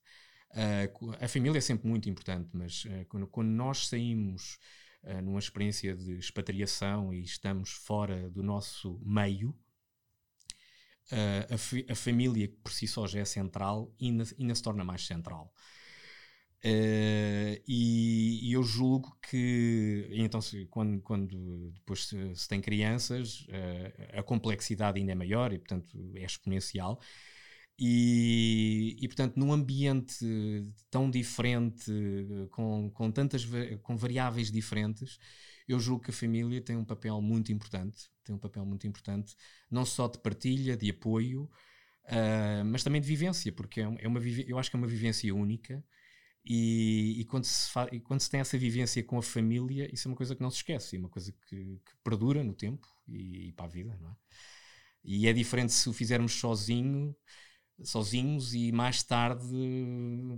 Uh, a família é sempre muito importante, mas uh, quando, quando nós saímos uh, numa experiência de expatriação e estamos fora do nosso meio, a, a, família por si só já é central ainda, ainda se torna mais central. Uh, e, e, eu julgo que então se, quando, quando depois se, se tem crianças uh, a complexidade ainda é maior e portanto é exponencial E, e, portanto, num ambiente tão diferente, com, com tantas com variáveis diferentes, eu julgo que a família tem um papel muito importante, tem um papel muito importante, não só de partilha, de apoio, uh, mas também de vivência, porque é, é uma, eu acho que é uma vivência única. E, e, quando e quando se tem essa vivência com a família, isso é uma coisa que não se esquece, é uma coisa que, que perdura no tempo e, e, para a vida, não é? E é diferente se o fizermos sozinho, sozinhos e mais tarde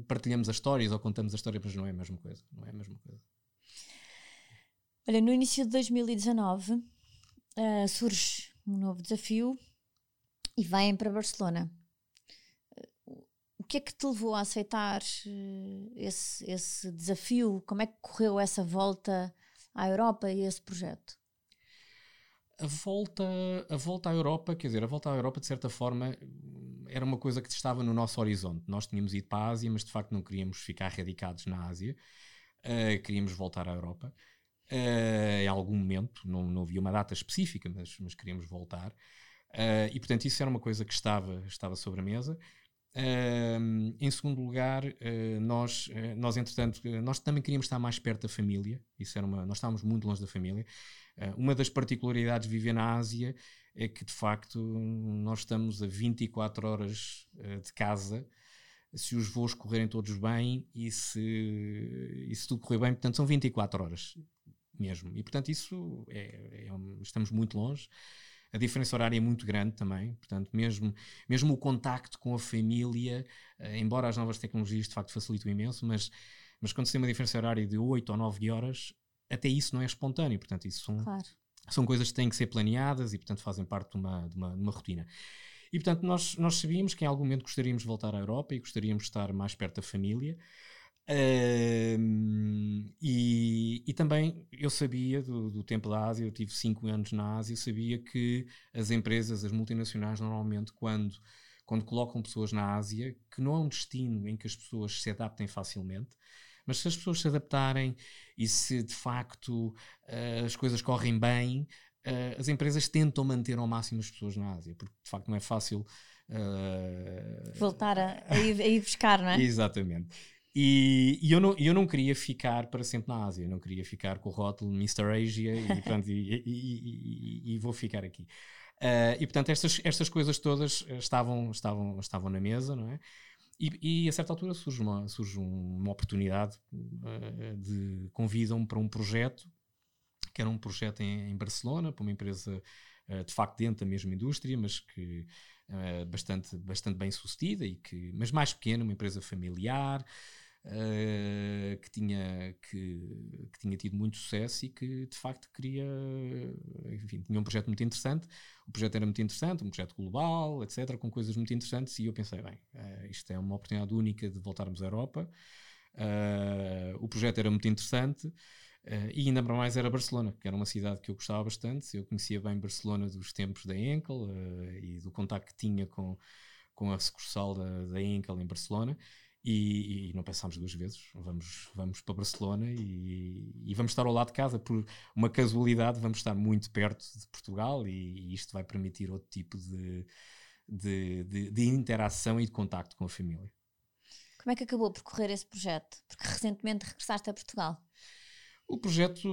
partilhamos as histórias ou contamos a história, mas não é a mesma coisa. Não é a mesma coisa. Olha, no início de 2019 uh, eh, surge um novo desafio e vêm para Barcelona. Uh, o que é que te levou a aceitar uh, esse, esse desafio? Como é que correu essa volta à Europa e esse projeto? A volta, a volta à Europa, quer dizer, a volta à Europa, de certa forma, era uma coisa que estava no nosso horizonte. Nós tínhamos ido para a Ásia, mas de facto não queríamos ficar radicados na Ásia, uh, queríamos voltar à Europa. Uh, em algum momento, não, não havia uma data específica, mas, mas queríamos voltar. Uh, e portanto, isso era uma coisa que estava, estava sobre a mesa. Uh, em segundo lugar, nós, nós entretanto, nós também queríamos estar mais perto da família. Isso era uma, nós estávamos muito longe da família. uma das particularidades de viver na Ásia é que, de facto, nós estamos a 24 horas de casa. Se os voos correrem todos bem e se, e se tudo correr bem, portanto, são 24 horas mesmo. E, portanto, isso é, é estamos muito longe. A diferença horária é muito grande também, portanto, mesmo, mesmo o contacto com a família, uh, embora as novas tecnologias de facto facilitem imenso, mas, mas quando se tem uma diferença horária de 8 ou 9 horas, até isso não é espontâneo, portanto, isso são, claro. São coisas que têm que ser planeadas e, portanto, fazem parte de uma, de uma, de uma rotina. E, portanto, nós, nós sabíamos que em algum momento gostaríamos de voltar à Europa e gostaríamos de estar mais perto da família. E, e, também eu sabia do, do, tempo da Ásia, eu tive 5 anos na Ásia, eu sabia que as empresas, as multinacionais, normalmente, quando, quando colocam pessoas na Ásia, que não é um destino em que as pessoas se adaptem facilmente, mas se as pessoas se adaptarem e se de facto uh, as coisas correm bem, uh, as empresas tentam manter ao máximo as pessoas na Ásia, porque de facto não é fácil. Uh... Voltar a, a, ir, a, ir, buscar, não é? Exatamente. E, e, eu, não, eu não queria ficar para sempre na Ásia, eu não queria ficar com o rótulo Mr. Asia e, pronto, e, e, e, vou ficar aqui. Uh, e portanto, estas, estas coisas todas estavam, estavam, estavam na mesa, não é? E, a certa altura surge uma, surge uma oportunidade uh, de convidam-me para um projeto, que era um projeto em, em Barcelona, para uma empresa uh, de facto dentro da mesma indústria, mas que bastante, bastante bem sucedida, e que, mas mais pequena, uma empresa familiar. Uh, que, tinha, que, que, tinha tido muito sucesso e que de facto queria, enfim, tinha um projeto muito interessante. O projeto era muito interessante, um projeto global, etc., com coisas muito interessantes. E eu pensei, bem, uh, isto é uma oportunidade única de voltarmos à Europa. Uh, o projeto era muito interessante. e ainda mais era Barcelona, que era uma cidade que eu gostava bastante. Eu conhecia bem Barcelona dos tempos da Enkel e do contacto que tinha com, com a sucursal da, da Enkel em Barcelona. E, e, não pensámos duas vezes. Vamos, vamos para Barcelona e, e, vamos estar ao lado de casa. Por uma casualidade, vamos estar muito perto de Portugal e, e isto vai permitir outro tipo de, de, de, de, interação e de contacto com a família. Como é que acabou por correr esse projeto? Porque recentemente regressaste a Portugal. O projeto,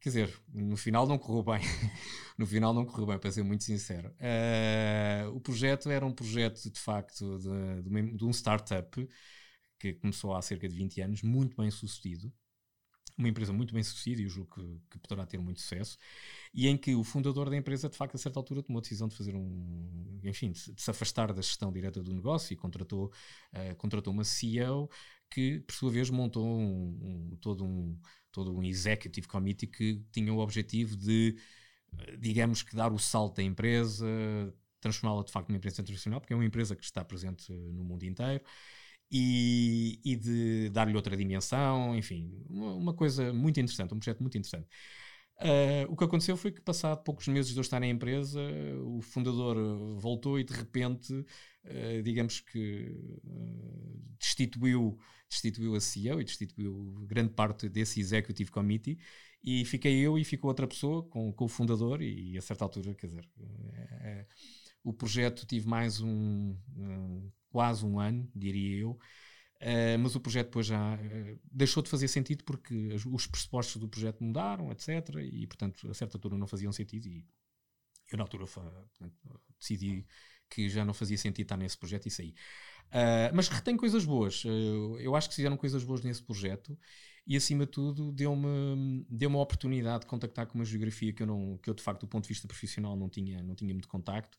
quer dizer, no final não correu bem. no final não correu bem, para ser muito sincero. Uh, o projeto era um projeto, de facto, de, de, de um startup que começou há cerca de 20 anos, muito bem sucedido. Uma empresa muito bem sucedida e eu julgo que, que, poderá ter muito sucesso. E em que o fundador da empresa, de facto, a certa altura tomou a decisão de fazer um. Enfim, de, de se afastar da gestão direta do negócio e contratou, uh, contratou uma CEO que, por sua vez, montou um, um, todo, um, todo um executive committee que tinha o objetivo de, digamos que, dar o salto da empresa, transformá-la de facto numa empresa internacional, porque é uma empresa que está presente no mundo inteiro. E, e de dar-lhe outra dimensão, enfim, uma, uma, coisa muito interessante, um projeto muito interessante. Uh, o que aconteceu foi que, passado poucos meses de eu estar na empresa, o fundador voltou e de repente, uh, digamos que uh, destituiu destituiu a CEO e destituiu grande parte desse executive committee e fiquei eu e ficou outra pessoa com, com o fundador e, a certa altura, quer dizer, O projeto tive mais um, um quase um ano, diria eu. Uh, mas o projeto depois já uh, deixou de fazer sentido porque os pressupostos do projeto mudaram, etc. E, portanto, a certa altura não faziam sentido. E eu, na altura, portanto, decidi que já não fazia sentido estar nesse projeto e saí. Uh, mas retém coisas boas. eu acho que fizeram coisas boas nesse projeto e acima de tudo deu-me deu uma oportunidade de contactar com uma geografia que eu não que eu de facto do ponto de vista profissional não tinha não tinha muito contacto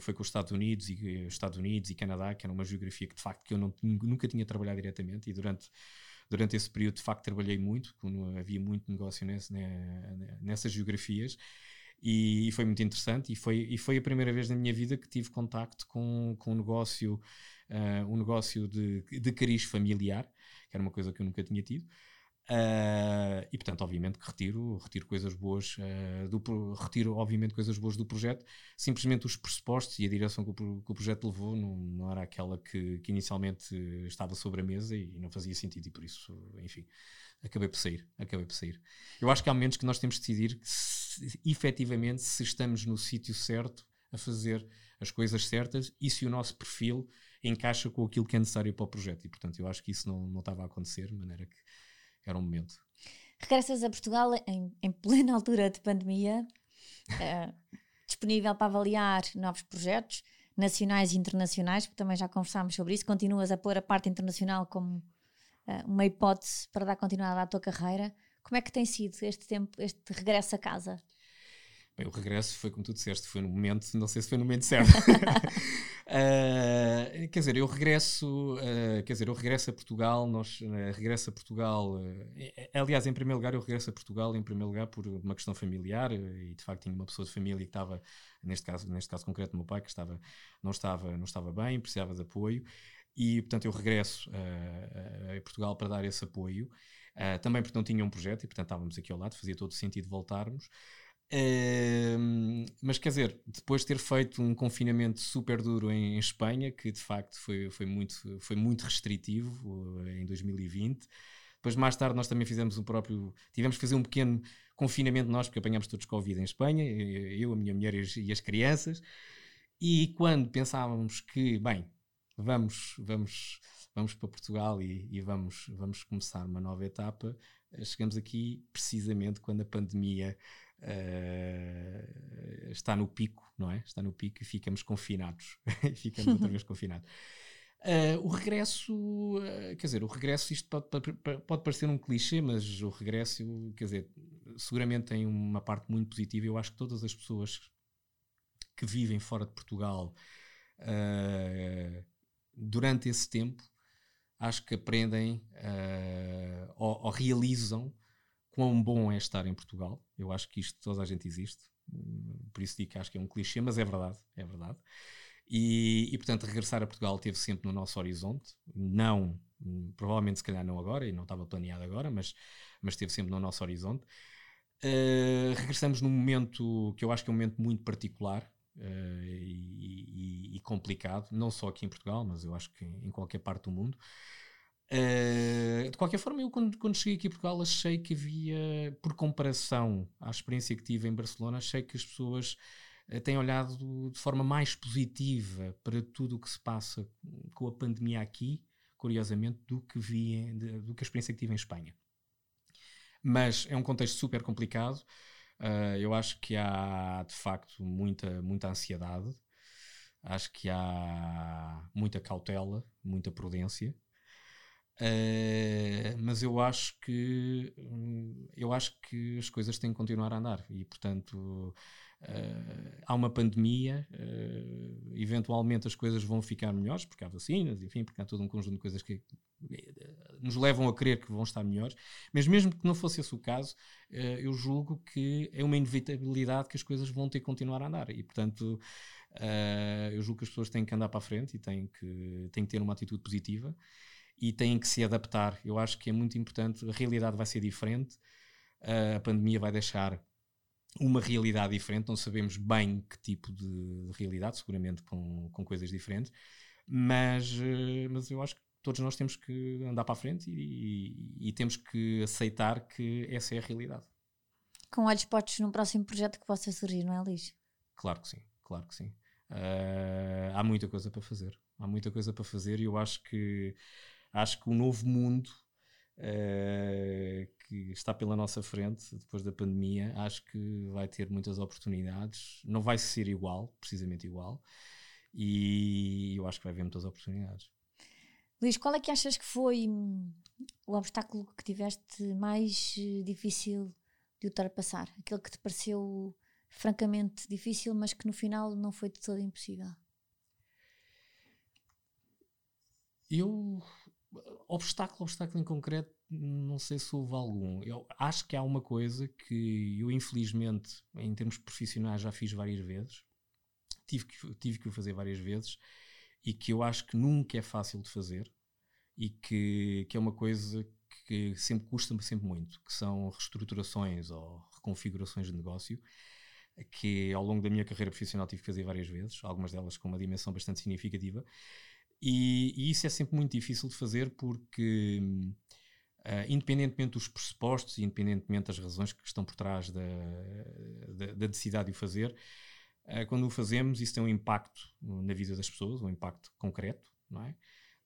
foi com os Estados Unidos e Estados Unidos e Canadá que era uma geografia que de facto que eu não, nunca tinha trabalhado diretamente e durante durante esse período de facto trabalhei muito havia muito negócio nesse, nessas geografias. E, foi muito interessante e foi, e foi a primeira vez na minha vida que tive contacto com, com um negócio uh, um negócio de, de cariz familiar que era uma coisa que eu nunca tinha tido Uh, e portanto, obviamente que retiro, retiro coisas boas uh, do retiro, obviamente, coisas boas do projeto. Simplesmente os pressupostos e a direção que o, que o projeto levou não, não era aquela que, que, inicialmente estava sobre a mesa e não fazia sentido, e por isso, enfim, acabei por sair. Acabei por sair. Eu acho que há momentos que nós temos de decidir se, efetivamente se estamos no sítio certo a fazer as coisas certas e se o nosso perfil encaixa com aquilo que é necessário para o projeto. E portanto, eu acho que isso não, não estava a acontecer, de maneira que era um momento. Regressas a Portugal em, em plena altura de pandemia, uh, disponível para avaliar novos projetos nacionais e internacionais, porque também já conversámos sobre isso. Continuas a pôr a parte internacional como uh, uma hipótese para dar continuidade à tua carreira. Como é que tem sido este tempo, este regresso a casa? O regresso foi como tu disseste, foi no momento, não sei se foi no momento certo. uh, quer dizer, eu regresso, uh, quer dizer, eu regresso a Portugal, nós uh, regresso a Portugal, aliás, em primeiro lugar, eu regresso a Portugal, em primeiro lugar, por uma questão familiar, e de facto tinha uma pessoa de família que estava, neste caso, neste caso concreto, meu pai, que estava, não, estava, não estava bem, precisava de apoio, e portanto eu regresso a Portugal para dar esse apoio. também porque não tinha um projeto e portanto estávamos aqui ao lado, fazia todo sentido voltarmos mas quer dizer, depois de ter feito um confinamento super duro em, em, Espanha, que de facto foi, foi, muito, foi muito restritivo em 2020, depois mais tarde nós também fizemos um próprio, tivemos que fazer um pequeno confinamento nós, porque apanhámos todos Covid em Espanha, eu, a minha mulher e as, e as crianças, e quando pensávamos que, bem, vamos, vamos, vamos para Portugal e, e vamos, vamos começar uma nova etapa, chegamos aqui precisamente quando a pandemia uh, está no pico, não é? Está no pico e ficamos confinados. ficamos outra vez confinados. Uh, o regresso, uh, quer dizer, o regresso, isto pode, pode, parecer um clichê, mas o regresso, quer dizer, seguramente tem uma parte muito positiva. Eu acho que todas as pessoas que vivem fora de Portugal uh, durante esse tempo, acho que aprendem ou, ou realizam quão bom é estar em Portugal. Eu acho que isto toda a gente existe, por isso digo que acho que é um clichê, mas é verdade, é verdade. E, e, portanto regressar a Portugal teve sempre no nosso horizonte, não, provavelmente se calhar não agora, e não estava planeado agora, mas, mas esteve sempre no nosso horizonte. Uh, regressamos num momento que eu acho que é um momento muito particular uh, e, e, e, complicado, não só aqui em Portugal, mas eu acho que em qualquer parte do mundo. Uh, de qualquer forma, eu quando, quando, cheguei aqui a Portugal achei que havia, por comparação à experiência que tive em Barcelona, achei que as pessoas uh, têm olhado de forma mais positiva para tudo o que se passa com a pandemia aqui, curiosamente, do que vi, de, do que a experiência que tive em Espanha. Mas é um contexto super complicado. Uh, eu acho que há de facto muita, muita ansiedade, acho que há muita cautela, muita prudência. Uh, mas eu acho que hum, eu acho que as coisas têm que continuar a andar. E portanto uh, há uma pandemia uh, eventualmente as coisas vão ficar melhores porque há vacinas enfim porque há todo um conjunto de coisas que nos levam a crer que vão estar melhores. Mas mesmo que não fosse esse o caso eu julgo que é uma inevitabilidade que as coisas vão ter que continuar a andar. E portanto eu julgo que as pessoas têm que andar para a frente e têm que, têm que ter uma atitude positiva e têm que se adaptar. Eu acho que é muito importante, a realidade vai ser diferente, a pandemia vai deixar uma realidade diferente, não sabemos bem que tipo de realidade, seguramente com, com coisas diferentes, mas, eh, mas eu acho que todos nós temos que andar para a frente e, e, e temos que aceitar que essa é a realidade. Com olhos postos no próximo projeto que possa surgir, não é, Liz? Claro que sim, claro que sim. Uh, há muita coisa para fazer. Há muita coisa para fazer e eu acho que acho que o novo mundo uh, que está pela nossa frente depois da pandemia, acho que vai ter muitas oportunidades. Não vai ser igual, precisamente igual, e eu acho que vai haver muitas oportunidades. Luís, qual é que achas que foi o obstáculo que tiveste mais eh, difícil de ultrapassar? Aquele que te pareceu francamente difícil, mas que no final não foi de todo impossível? Eu. Obstáculo, obstáculo em concreto, não sei se houve algum. Eu acho que há uma coisa que eu, infelizmente, em termos profissionais, já fiz várias vezes. Tive que, tive que o fazer várias vezes e que eu acho que nunca é fácil de fazer e que, que é uma coisa que sempre custa sempre muito, que são reestruturações ou reconfigurações de negócio que ao longo da minha carreira profissional tive que fazer várias vezes, algumas delas com uma dimensão bastante significativa, e, e isso é sempre muito difícil de fazer porque, uh, independentemente dos pressupostos, independentemente das razões que estão por trás da, da, da necessidade de o fazer, uh, quando o fazemos, isso tem um impacto na vida das pessoas, um impacto concreto, não é?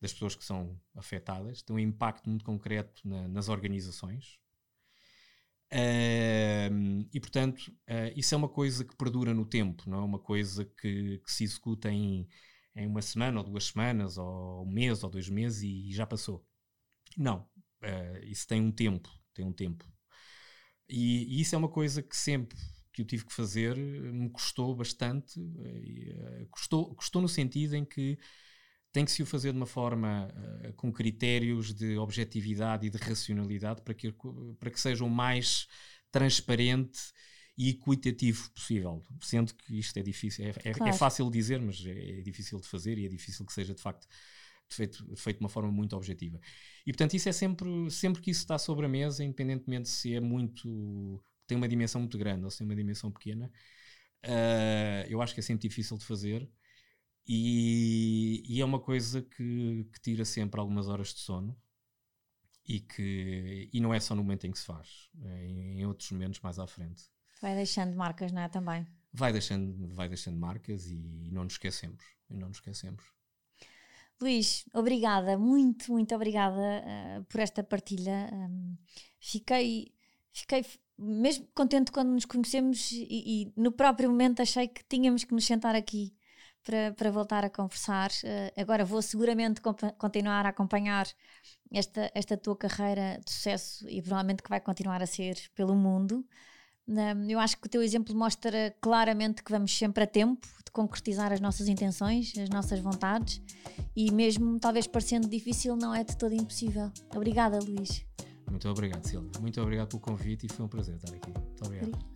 Das pessoas que são afetadas, tem um impacto muito concreto na, nas organizações, Uh, e portanto, uh, isso é uma coisa que perdura no tempo, não é uma coisa que, que se executa em, em, uma semana ou duas semanas, ou um mês ou dois meses e, e já passou. Não, uh, isso tem um tempo, tem um tempo. E, e, isso é uma coisa que sempre que eu tive que fazer me custou bastante, eh, custou, custou no sentido em que tem que se o fazer de uma forma uh, com critérios de objetividade e de racionalidade para que, para que seja o mais transparente e equitativo possível. Sendo que isto é difícil, é, é, é claro. é fácil de dizer, mas é, é, difícil de fazer e é difícil que seja de facto feito, feito de uma forma muito objetiva. E portanto, isso é sempre, sempre que isso está sobre a mesa, independentemente se é muito. tem uma dimensão muito grande ou se tem uma dimensão pequena, uh, eu acho que é sempre difícil de fazer e, e, é uma coisa que, que, tira sempre algumas horas de sono e que e não é só no momento em que se faz, é em outros momentos mais à frente. Vai deixando marcas, não é? Também. Vai deixando, vai deixando marcas e, não nos esquecemos. E não nos esquecemos. Luís, obrigada, muito, muito obrigada uh, por esta partilha. Um, fiquei, fiquei mesmo contente quando nos conhecemos e, e, no próprio momento achei que tínhamos que nos sentar aqui para, para voltar a conversar. Uh, agora vou seguramente continuar a acompanhar esta, esta tua carreira de sucesso e provavelmente que vai continuar a ser pelo mundo. Um, eu acho que o teu exemplo mostra claramente que vamos sempre a tempo de concretizar as nossas intenções, as nossas vontades e mesmo talvez parecendo difícil, não é de todo impossível. Obrigada, Luís. Muito obrigado, Silvia. Muito obrigado pelo convite e foi um prazer estar aqui. Muito obrigado.